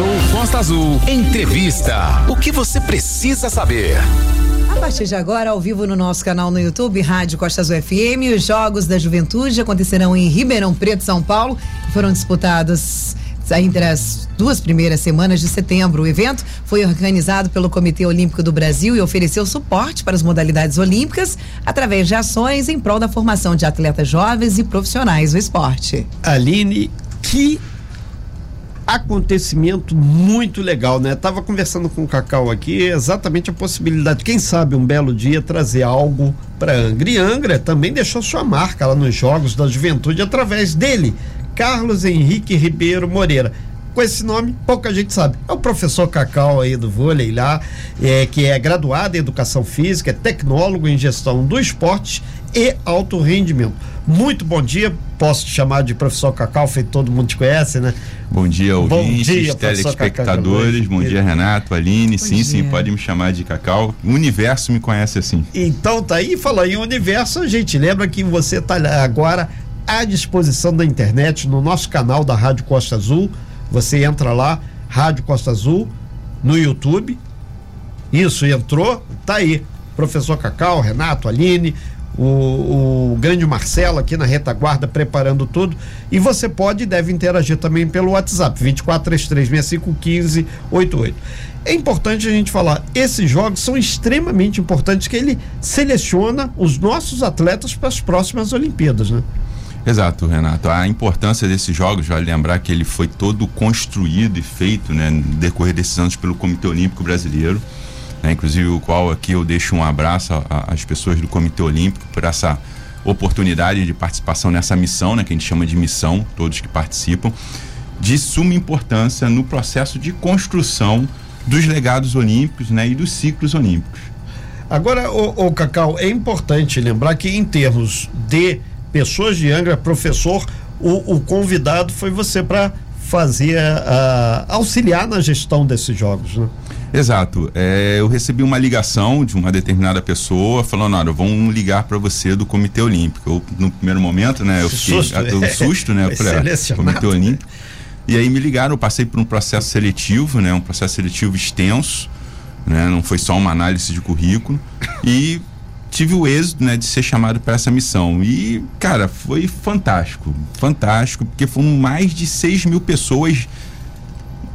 Show Costa Azul. Entrevista. O que você precisa saber? A partir de agora, ao vivo no nosso canal no YouTube, Rádio Costa Azul FM, os Jogos da Juventude acontecerão em Ribeirão Preto, São Paulo. Foram disputados entre as duas primeiras semanas de setembro. O evento foi organizado pelo Comitê Olímpico do Brasil e ofereceu suporte para as modalidades olímpicas através de ações em prol da formação de atletas jovens e profissionais do esporte. Aline, que acontecimento muito legal, né? Tava conversando com o Cacau aqui, exatamente a possibilidade, quem sabe um belo dia trazer algo para Angra. E Angra também deixou sua marca lá nos Jogos da Juventude através dele, Carlos Henrique Ribeiro Moreira. Com esse nome, pouca gente sabe. É o professor Cacau aí do vôlei lá, é, que é graduado em educação física, é tecnólogo em gestão do esporte e alto rendimento. Muito bom dia, posso te chamar de professor Cacau, feito todo mundo te conhece, né? Bom dia, ouvintes, bom dia, telespectadores, bom dia, Renato, Aline, bom sim, dia. sim, pode me chamar de Cacau. O universo me conhece assim. Então tá aí, falou em universo, a gente lembra que você tá agora à disposição da internet no nosso canal da Rádio Costa Azul. Você entra lá, Rádio Costa Azul, no YouTube. Isso, entrou, tá aí. Professor Cacau, Renato, Aline, o, o, grande Marcelo aqui na retaguarda preparando tudo. E você pode e deve interagir também pelo WhatsApp, 2433651588. É importante a gente falar, esses jogos são extremamente importantes que ele seleciona os nossos atletas para as próximas Olimpíadas, né? Exato, Renato. A importância desses jogos, vale lembrar que ele foi todo construído e feito, né, no decorrer desses anos pelo Comitê Olímpico Brasileiro, né, inclusive o qual aqui eu deixo um abraço às pessoas do Comitê Olímpico por essa oportunidade de participação nessa missão, né, que a gente chama de missão, todos que participam, de suma importância no processo de construção dos legados olímpicos, né, e dos ciclos olímpicos. Agora, o, o Cacau, é importante lembrar que em termos de pessoas de Angra, professor, o, o convidado foi você para fazer a, auxiliar na gestão desses jogos, né? Exato. É, eu recebi uma ligação de uma determinada pessoa falando, olha, vamos ligar para você do Comitê Olímpico. Eu, no primeiro momento, né, eu fiquei susto, um susto, né, ah, Comitê Olímpico. E aí me ligaram, eu passei por um processo seletivo, né, um processo seletivo extenso, né, não foi só uma análise de currículo e tive o êxito, né, de ser chamado para essa missão. E, cara, foi fantástico. Fantástico, porque foram mais de 6 mil pessoas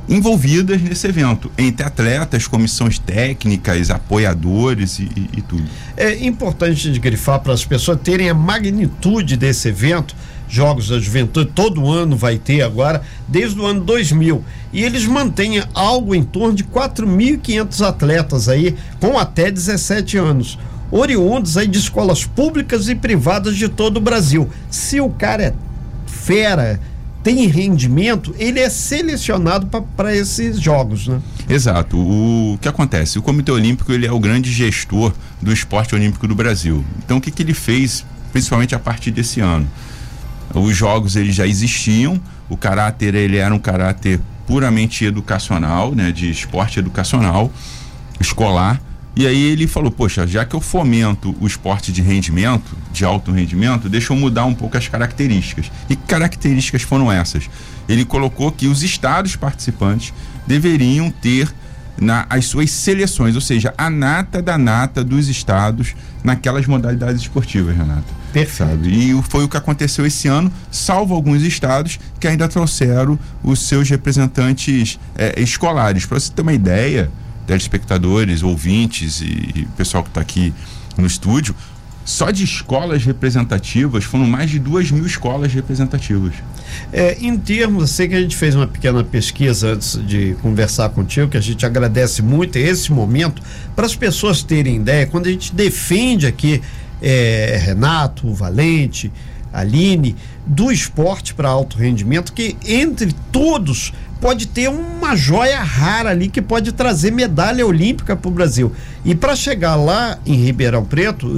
envolvidas nesse evento, entre atletas, comissões técnicas, apoiadores e, e, e tudo. É importante de grifar para as pessoas terem a magnitude desse evento. Jogos da Juventude, todo ano vai ter agora, desde o ano 2000. E eles mantêm algo em torno de 4.500 atletas aí, com até 17 anos oriundos aí de escolas públicas e privadas de todo o Brasil. Se o cara é fera, tem rendimento, ele é selecionado para esses jogos, né? Exato. O que acontece? O Comitê Olímpico ele é o grande gestor do esporte olímpico do Brasil. Então o que, que ele fez, principalmente a partir desse ano? Os jogos eles já existiam, o caráter ele era um caráter puramente educacional, né, de esporte educacional, escolar e aí ele falou: Poxa, já que eu fomento o esporte de rendimento, de alto rendimento, deixa eu mudar um pouco as características. E que características foram essas? Ele colocou que os estados participantes deveriam ter na, as suas seleções, ou seja, a nata da nata dos estados naquelas modalidades esportivas, Renato. Perfeito. E foi o que aconteceu esse ano, salvo alguns estados que ainda trouxeram os seus representantes é, escolares. Para você ter uma ideia, telespectadores, ouvintes e, e pessoal que está aqui no estúdio, só de escolas representativas foram mais de duas mil escolas representativas. É, em termos, eu sei que a gente fez uma pequena pesquisa antes de conversar contigo, que a gente agradece muito esse momento, para as pessoas terem ideia, quando a gente defende aqui é, Renato, Valente, Aline, do esporte para alto rendimento, que entre todos pode ter uma joia rara ali que pode trazer medalha olímpica para o Brasil. E para chegar lá em Ribeirão Preto,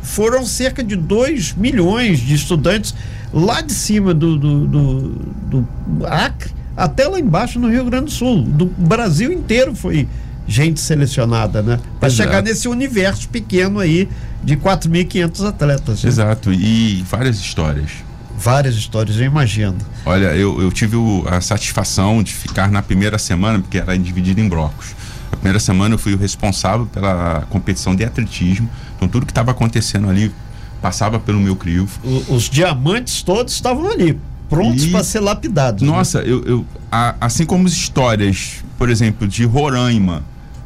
foram cerca de 2 milhões de estudantes lá de cima do, do, do, do Acre até lá embaixo no Rio Grande do Sul. Do Brasil inteiro foi gente selecionada, né? Para chegar nesse universo pequeno aí de 4.500 atletas. Né? Exato, e várias histórias várias histórias, eu imagino. Olha, eu, eu tive o, a satisfação de ficar na primeira semana, porque era dividido em blocos. A primeira semana eu fui o responsável pela competição de atletismo, então tudo que estava acontecendo ali passava pelo meu crivo. O, os diamantes todos estavam ali, prontos para ser lapidados. Né? Nossa, né? eu, eu a, assim como as histórias, por exemplo, de Roraima,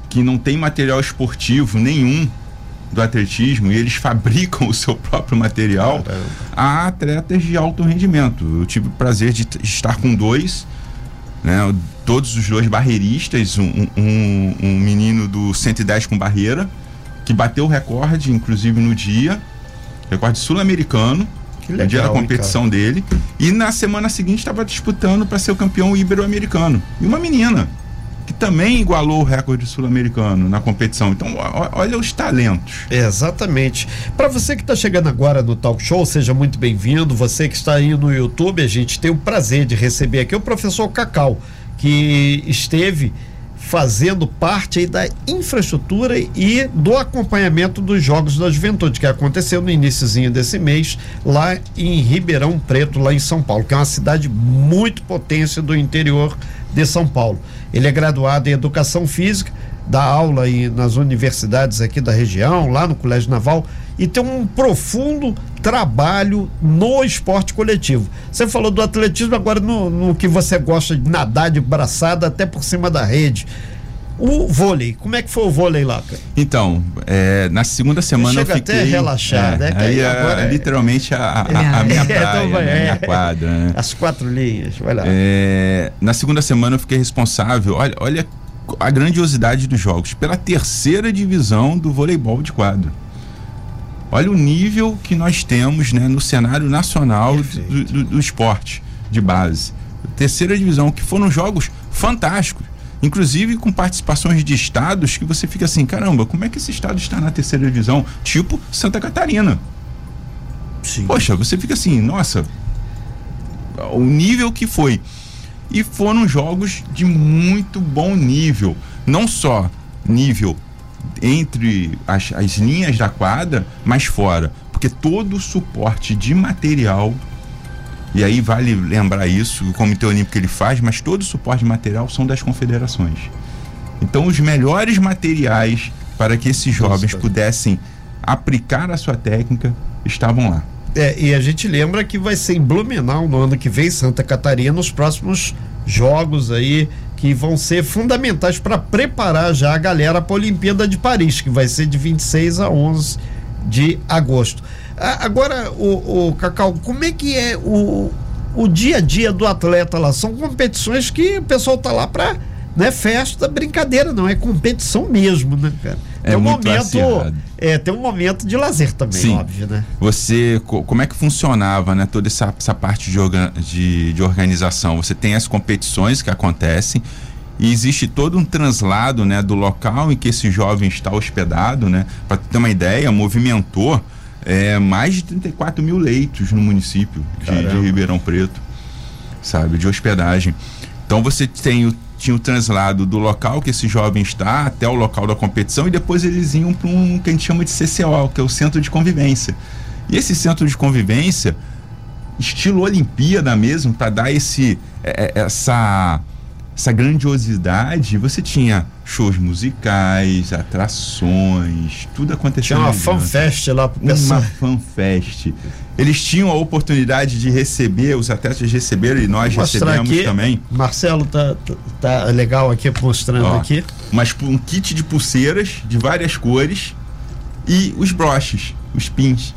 que não tem material esportivo nenhum do atletismo e eles fabricam o seu próprio material, Caramba. há atletas de alto rendimento. Eu tive o prazer de estar com dois, né, todos os dois barreiristas, um, um, um menino do 110 com barreira, que bateu o recorde, inclusive no dia, recorde sul-americano, no dia da competição dele, e na semana seguinte estava disputando para ser o campeão ibero-americano. E uma menina que também igualou o recorde sul-americano na competição. Então, olha os talentos. É, exatamente. Para você que está chegando agora no Talk Show, seja muito bem-vindo. Você que está aí no YouTube, a gente tem o prazer de receber aqui o professor Cacau, que esteve fazendo parte aí da infraestrutura e do acompanhamento dos Jogos da Juventude, que aconteceu no iníciozinho desse mês, lá em Ribeirão Preto, lá em São Paulo, que é uma cidade muito potência do interior de São Paulo. Ele é graduado em Educação Física, dá aula aí nas universidades aqui da região, lá no Colégio Naval, e tem um profundo trabalho no esporte coletivo. Você falou do atletismo, agora no, no que você gosta de nadar de braçada até por cima da rede. O vôlei, como é que foi o vôlei lá, cara? Então, é, na segunda semana Chega eu fiquei... até a relaxar, é, né? Aí, é, agora é, literalmente a, a, a minha é, praia, então né? minha quadra, né? As quatro linhas, vai lá. É, na segunda semana eu fiquei responsável, olha, olha a grandiosidade dos jogos, pela terceira divisão do voleibol de quadro. Olha o nível que nós temos né, no cenário nacional do, do, do esporte de base. Terceira divisão, que foram jogos fantásticos inclusive com participações de estados que você fica assim, caramba, como é que esse estado está na terceira divisão? Tipo Santa Catarina. Sim. Poxa, você fica assim, nossa, o nível que foi. E foram jogos de muito bom nível. Não só nível entre as, as linhas da quadra, mas fora. Porque todo o suporte de material e aí vale lembrar isso, o Comitê Olímpico ele faz, mas todo o suporte material são das confederações. Então os melhores materiais para que esses jovens pudessem aplicar a sua técnica estavam lá. É, e a gente lembra que vai ser em Blumenau no ano que vem, Santa Catarina, nos próximos jogos aí que vão ser fundamentais para preparar já a galera para a Olimpíada de Paris, que vai ser de 26 a 11 de agosto. Agora, o, o Cacau, como é que é o, o dia a dia do atleta lá? São competições que o pessoal tá lá para não é festa, brincadeira, não, é competição mesmo, né, cara? É tem um momento, é, tem um momento de lazer também, Sim. óbvio, né? Você, como é que funcionava, né, toda essa, essa parte de, orga, de, de organização? Você tem as competições que acontecem e existe todo um translado, né, do local em que esse jovem está hospedado, né? Para ter uma ideia, movimentou é, mais de 34 mil leitos no município de, de, Ribeirão Preto, sabe, de hospedagem. Então você tem o, tinha o translado do local que esse jovem está até o local da competição e depois eles iam para um que a gente chama de CCO, que é o Centro de Convivência. E esse centro de convivência, estilo Olimpíada mesmo, para dar esse, é, é, essa essa grandiosidade, você tinha shows musicais, atrações, tudo acontecendo. Tinha uma fanfest lá pro pessoal. Uma fanfest. Eles tinham a oportunidade de receber, os atletas receberam e nós recebemos aqui. também. Marcelo tá, tá legal aqui mostrando Ó, aqui. Mas um kit de pulseiras de várias cores e os broches, os pins.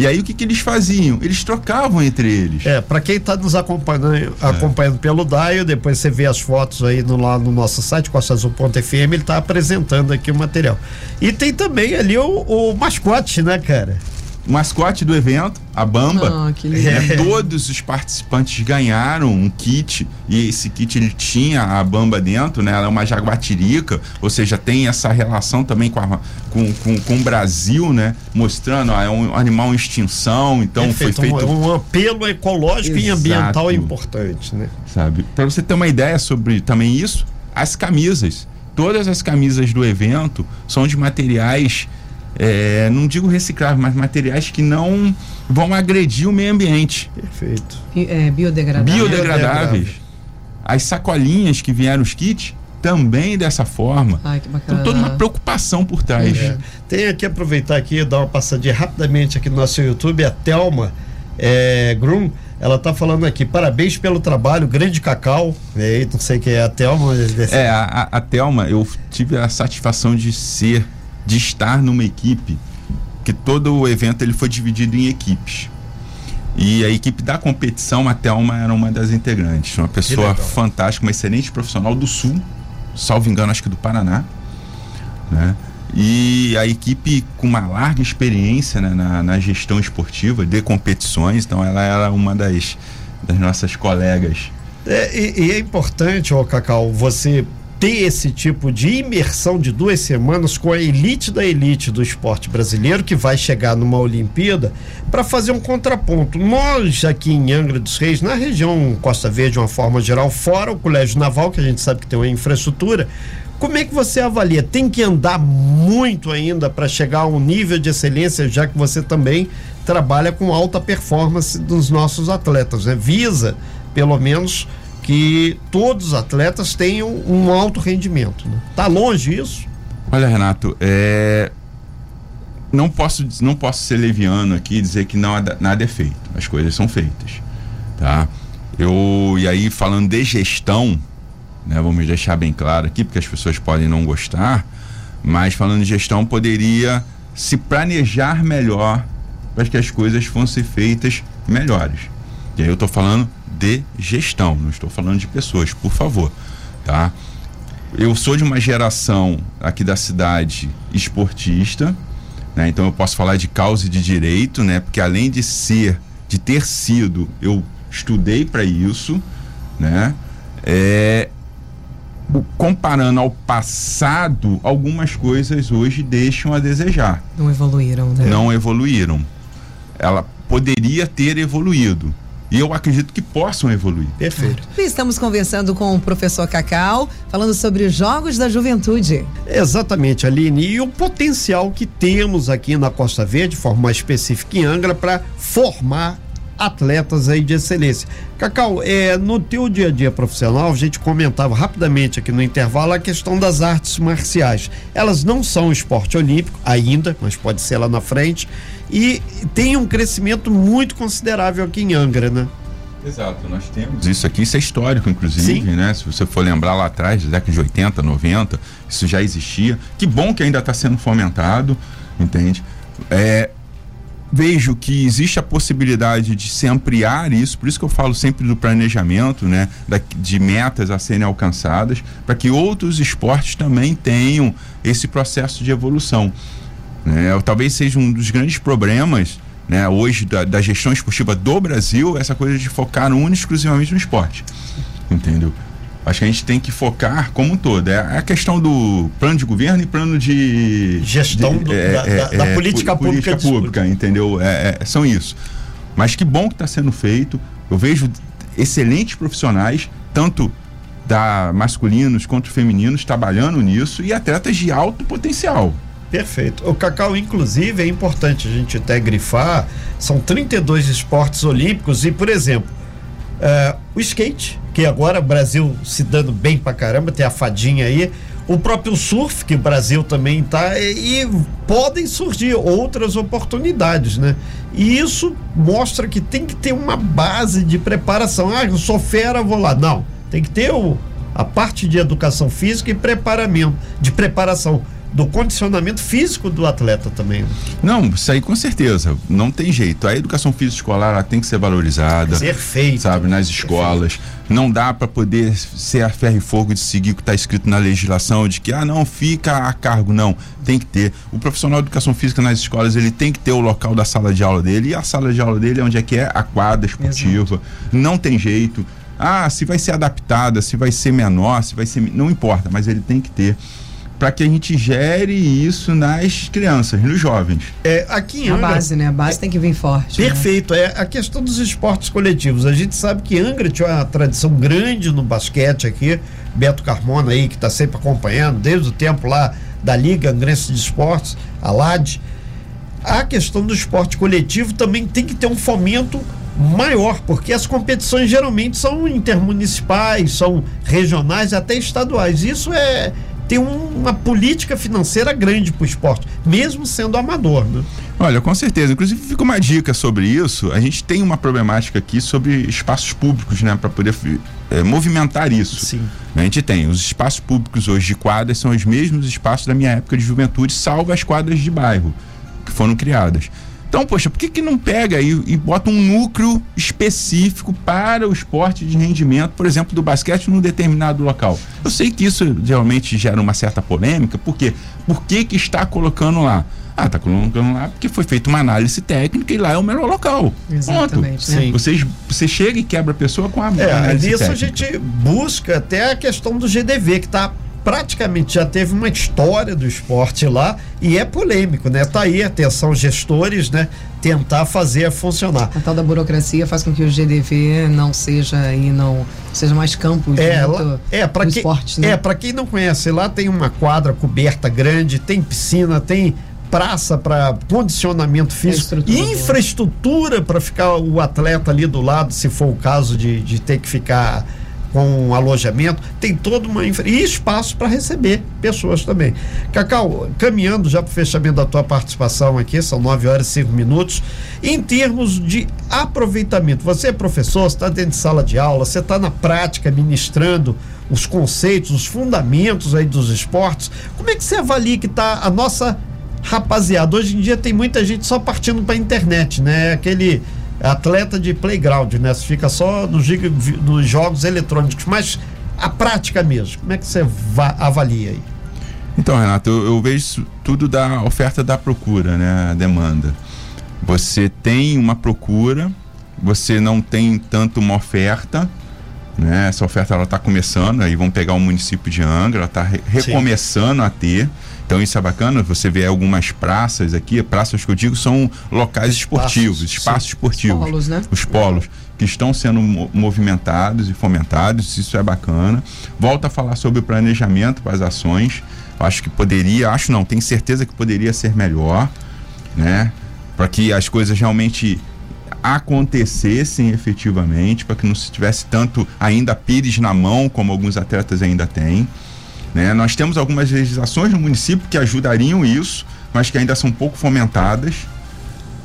E aí o que, que eles faziam? Eles trocavam entre eles. É, para quem está nos acompanhando, é. acompanhando pelo DAIO, depois você vê as fotos aí no, lá no nosso site, costasazul.fm, ele está apresentando aqui o material. E tem também ali o, o mascote, né, cara? O mascote do evento, a Bamba. Oh, que é, todos os participantes ganharam um kit e esse kit ele tinha a Bamba dentro, né? Ela é uma jaguatirica, ou seja, tem essa relação também com, a, com, com, com, o Brasil, né? Mostrando, ó, é um animal em extinção, então Perfeito, foi feito um, um apelo ecológico Exato. e ambiental importante, né? Sabe? Para você ter uma ideia sobre também isso, as camisas, todas as camisas do evento são de materiais é, não digo recicláveis, mas materiais que não vão agredir o meio ambiente. Perfeito. É, biodegradável. Biodegradáveis. As sacolinhas que vieram os kits também dessa forma. Ai, que bacana. Então toda uma preocupação por trás. É. Tem aqui aproveitar aqui e dar uma passadinha rapidamente aqui no nosso YouTube, a Thelma é, Grum, ela tá falando aqui, parabéns pelo trabalho, grande cacau. É, não sei quem é a Thelma. mas- É, a, a, a Thelma, eu tive a satisfação de ser, de estar numa equipe que todo o evento ele foi dividido em equipes. E a equipe da competição, a Thelma era uma das integrantes. Uma pessoa fantástica, uma excelente profissional do Sul, salvo engano, acho que do Paraná. Né? E a equipe com uma larga experiência né, na, na gestão esportiva de competições, então ela era uma das, das nossas colegas É, e, e é importante, ó, Cacau, você ter esse tipo de imersão de duas semanas com a elite da elite do esporte brasileiro que vai chegar numa Olimpíada para fazer um contraponto. Nós aqui em Angra dos Reis, na região Costa Verde, de uma forma geral, fora o Colégio Naval, que a gente sabe que tem uma infraestrutura, como é que você avalia? Tem que andar muito ainda para chegar a um nível de excelência, já que você também trabalha com alta performance dos nossos atletas, né? Visa, pelo menos, que todos os atletas tenham um alto rendimento. Né? Tá longe isso? Olha, Renato, é... não, posso, não posso ser leviano aqui e dizer que não, nada é feito. As coisas são feitas. Tá? Eu, e aí, falando de gestão, né, vamos deixar bem claro aqui, porque as pessoas podem não gostar, mas falando de gestão, poderia se planejar melhor para que as coisas fossem feitas melhores. E aí eu estou falando de gestão, não estou falando de pessoas, por favor. Tá? eu sou de uma geração aqui da cidade esportista, né? Então eu posso falar de causa e de direito, né? Porque além de ser, de ter sido, eu estudei para isso, né? É, comparando ao passado, algumas coisas hoje deixam a desejar, Não evoluíram, né? não evoluíram. Ela poderia ter evoluído. E eu acredito que possam evoluir. Perfeito. Estamos conversando com o professor Cacau, falando sobre os Jogos da Juventude. Exatamente, Aline. E o potencial que temos aqui na Costa Verde, de forma mais específica em Angra, para formar atletas aí de excelência. Cacau, é, no teu dia a dia profissional, a gente comentava rapidamente aqui no intervalo a questão das artes marciais. Elas não são esporte olímpico ainda, mas pode ser lá na frente. E tem um crescimento muito considerável aqui em Angra, né? Exato, nós temos. Isso aqui, isso é histórico, inclusive, Sim. né? Se você for lembrar lá atrás, da década de 80, 90, isso já existia. Que bom que ainda está sendo fomentado, entende? É, vejo que existe a possibilidade de se ampliar isso, por isso que eu falo sempre do planejamento, né? Da, de metas a serem alcançadas, para que outros esportes também tenham esse processo de evolução. Né? Talvez seja um dos grandes problemas né, hoje da, da gestão esportiva do Brasil, essa coisa de focar única e exclusivamente no esporte. Entendeu? Acho que a gente tem que focar como um todo. É a questão do plano de governo e plano de. Gestão de- do- da- da- da política pu- pública de pública, entendeu? É, é, são isso. Mas que bom que está sendo feito. Eu vejo excelentes profissionais, tanto da masculinos quanto femininos, trabalhando nisso e atletas de alto potencial. Perfeito. O Cacau, inclusive, é importante a gente até grifar, são 32 esportes olímpicos e, por exemplo, eh, o skate, que agora o Brasil se dando bem pra caramba, tem a fadinha aí, o próprio surf, que o Brasil também tá, e, e podem surgir outras oportunidades, né? E isso mostra que tem que ter uma base de preparação. Ah, eu sou fera, vou lá. Não, tem que ter o, a parte de educação física e preparamento, de preparação do condicionamento físico do atleta também. né? Não, isso aí com certeza. Não tem jeito. A educação física escolar ela tem que ser valorizada. Ser feito. Sabe, nas escolas. Não dá para poder ser a ferro e fogo de seguir o que está escrito na legislação, de que, ah, não, fica a cargo. Não, tem que ter. O profissional de educação física nas escolas, ele tem que ter o local da sala de aula dele. E a sala de aula dele é onde é que é? A quadra esportiva. Não tem jeito. Ah, se vai ser adaptada, se vai ser menor, se vai ser. Não importa, mas ele tem que ter. Para que a gente gere isso nas crianças, nos jovens. É, aqui em A Angra, base, né? A base tem que vir forte. né? Perfeito. É a questão dos esportes coletivos. A gente sabe que Angra tinha uma tradição grande no basquete aqui. Beto Carmona aí, que está sempre acompanhando, desde o tempo lá da Liga Angrense de Esportes, a LAD. a questão do esporte coletivo também tem que ter um fomento maior, porque as competições geralmente são intermunicipais, são regionais, até estaduais. Isso é tem uma política financeira grande para o esporte, mesmo sendo amador, né? Olha, com certeza. Inclusive, fica uma dica sobre isso. A gente tem uma problemática aqui sobre espaços públicos, né, para poder é, movimentar isso. Sim. A gente tem os espaços públicos hoje de quadras são os mesmos espaços da minha época de juventude, salvo as quadras de bairro que foram criadas. Então, poxa, por que, que não pega e, e bota um núcleo específico para o esporte de rendimento, por exemplo, do basquete num determinado local? Eu sei que isso realmente gera uma certa polêmica, por quê? Por que, que está colocando lá? Ah, tá colocando lá porque foi feita uma análise técnica e lá é o melhor local. Exatamente. Né? Você, você chega e quebra a pessoa com a é, análise nisso técnica. a gente busca até a questão do GDV, que está praticamente já teve uma história do esporte lá e é polêmico, né? Tá aí, atenção, gestores, né? Tentar fazer funcionar. A tal da burocracia faz com que o GDV não seja e não seja mais campo é, lá, é para quem esporte, né? é para quem não conhece lá tem uma quadra coberta grande, tem piscina, tem praça para condicionamento físico, infraestrutura para ficar o atleta ali do lado, se for o caso de, de ter que ficar com alojamento, tem toda uma infra... e espaço para receber pessoas também. Cacau, caminhando já para o fechamento da tua participação aqui, são 9 horas e 5 minutos. Em termos de aproveitamento, você é professor, está dentro de sala de aula, você está na prática ministrando os conceitos, os fundamentos aí dos esportes. Como é que você avalia que está a nossa rapaziada? Hoje em dia tem muita gente só partindo para a internet, né? Aquele atleta de playground, né? Você fica só nos, nos jogos eletrônicos, mas a prática mesmo, como é que você avalia aí? Então, Renato, eu, eu vejo tudo da oferta da procura, né? A demanda. Você tem uma procura, você não tem tanto uma oferta, né? Essa oferta ela está começando, aí vamos pegar o município de Angra, ela está re recomeçando Sim. a ter. Então isso é bacana, você vê algumas praças aqui, praças que eu digo são locais esportivos, espaços sim. esportivos. Os polos, né? Os polos que estão sendo movimentados e fomentados, isso é bacana. Volta a falar sobre o planejamento para as ações. Acho que poderia, acho não, tenho certeza que poderia ser melhor, né? Para que as coisas realmente acontecessem efetivamente, para que não se tivesse tanto ainda pires na mão, como alguns atletas ainda têm. Né? Nós temos algumas legislações no município que ajudariam isso, mas que ainda são pouco fomentadas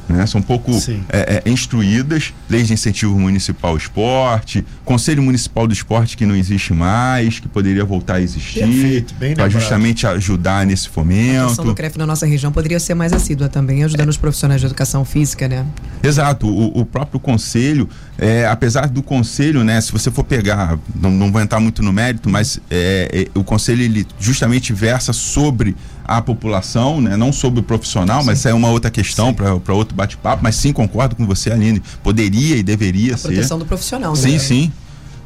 né? São pouco é, é, instruídas, leis de incentivo municipal ao esporte, conselho municipal do esporte que não existe mais, que poderia voltar a existir, para justamente ajudar nesse fomento. A do CREF na nossa região poderia ser mais assídua também, ajudando é. os profissionais de educação física, né? Exato, o, o próprio conselho, é, apesar do conselho, né, se você for pegar, não, não vou entrar muito no mérito, mas é, é, o conselho ele justamente versa sobre a população, né? não sobre o profissional, sim. mas isso é uma outra questão para outro bate-papo, mas sim concordo com você, Aline, poderia e deveria a ser. proteção do profissional, Sim, né? sim,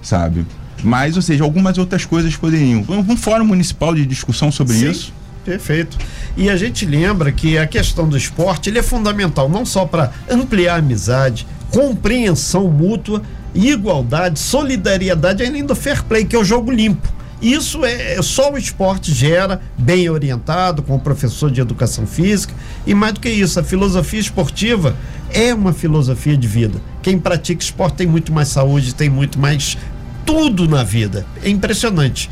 sabe? Mas, ou seja, algumas outras coisas poderiam. Um, um fórum municipal de discussão sobre sim. isso. Perfeito. E a gente lembra que a questão do esporte ele é fundamental não só para ampliar a amizade, compreensão mútua, igualdade, solidariedade, além do fair play, que é o jogo limpo. Isso é, é só o esporte gera, bem orientado, com o professor de educação física. E mais do que isso, a filosofia esportiva é uma filosofia de vida. Quem pratica esporte tem muito mais saúde, tem muito mais tudo na vida. É impressionante.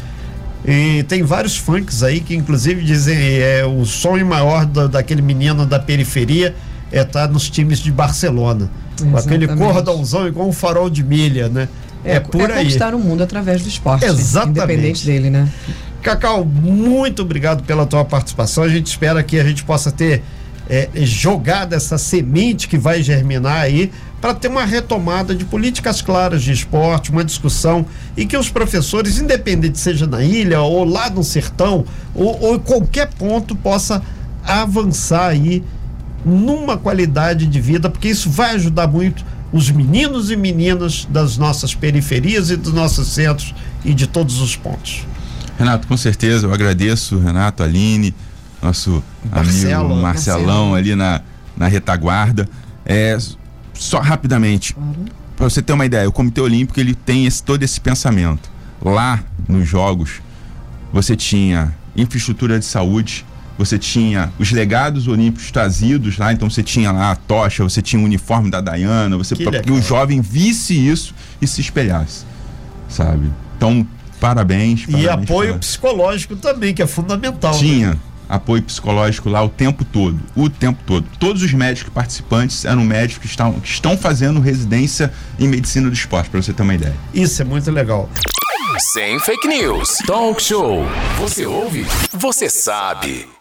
E tem vários funks aí que inclusive dizem é o sonho maior do, daquele menino da periferia é estar tá nos times de Barcelona. Exatamente. Com aquele cordãozão igual um farol de milha, né? É, é por é aí. conquistar o mundo através do esporte. Exatamente. Independente dele, né? Cacau, muito obrigado pela tua participação. A gente espera que a gente possa ter é, jogado essa semente que vai germinar aí para ter uma retomada de políticas claras de esporte, uma discussão e que os professores, independente seja na ilha ou lá no sertão ou, ou em qualquer ponto, possa avançar aí numa qualidade de vida, porque isso vai ajudar muito os meninos e meninas das nossas periferias e dos nossos centros e de todos os pontos. Renato, com certeza, eu agradeço, Renato, Aline, nosso Marcelo, amigo Marcelão Marcelo. ali na, na retaguarda. É, só rapidamente, uhum. para você ter uma ideia, o Comitê Olímpico ele tem esse, todo esse pensamento. Lá nos Jogos, você tinha infraestrutura de saúde, você tinha os legados olímpicos trazidos lá, então você tinha lá a tocha, você tinha o uniforme da Dayana, você para que o jovem visse isso e se espelhasse, sabe? Então, parabéns. parabéns e apoio pra... psicológico também, que é fundamental. Né? Tinha. Né? apoio psicológico lá o tempo todo, o tempo todo. Todos os médicos participantes eram médicos que estão, que estão fazendo residência em medicina do esporte, para você ter uma ideia. Isso é muito legal. Sem fake news. Talk show. Você ouve? Você sabe.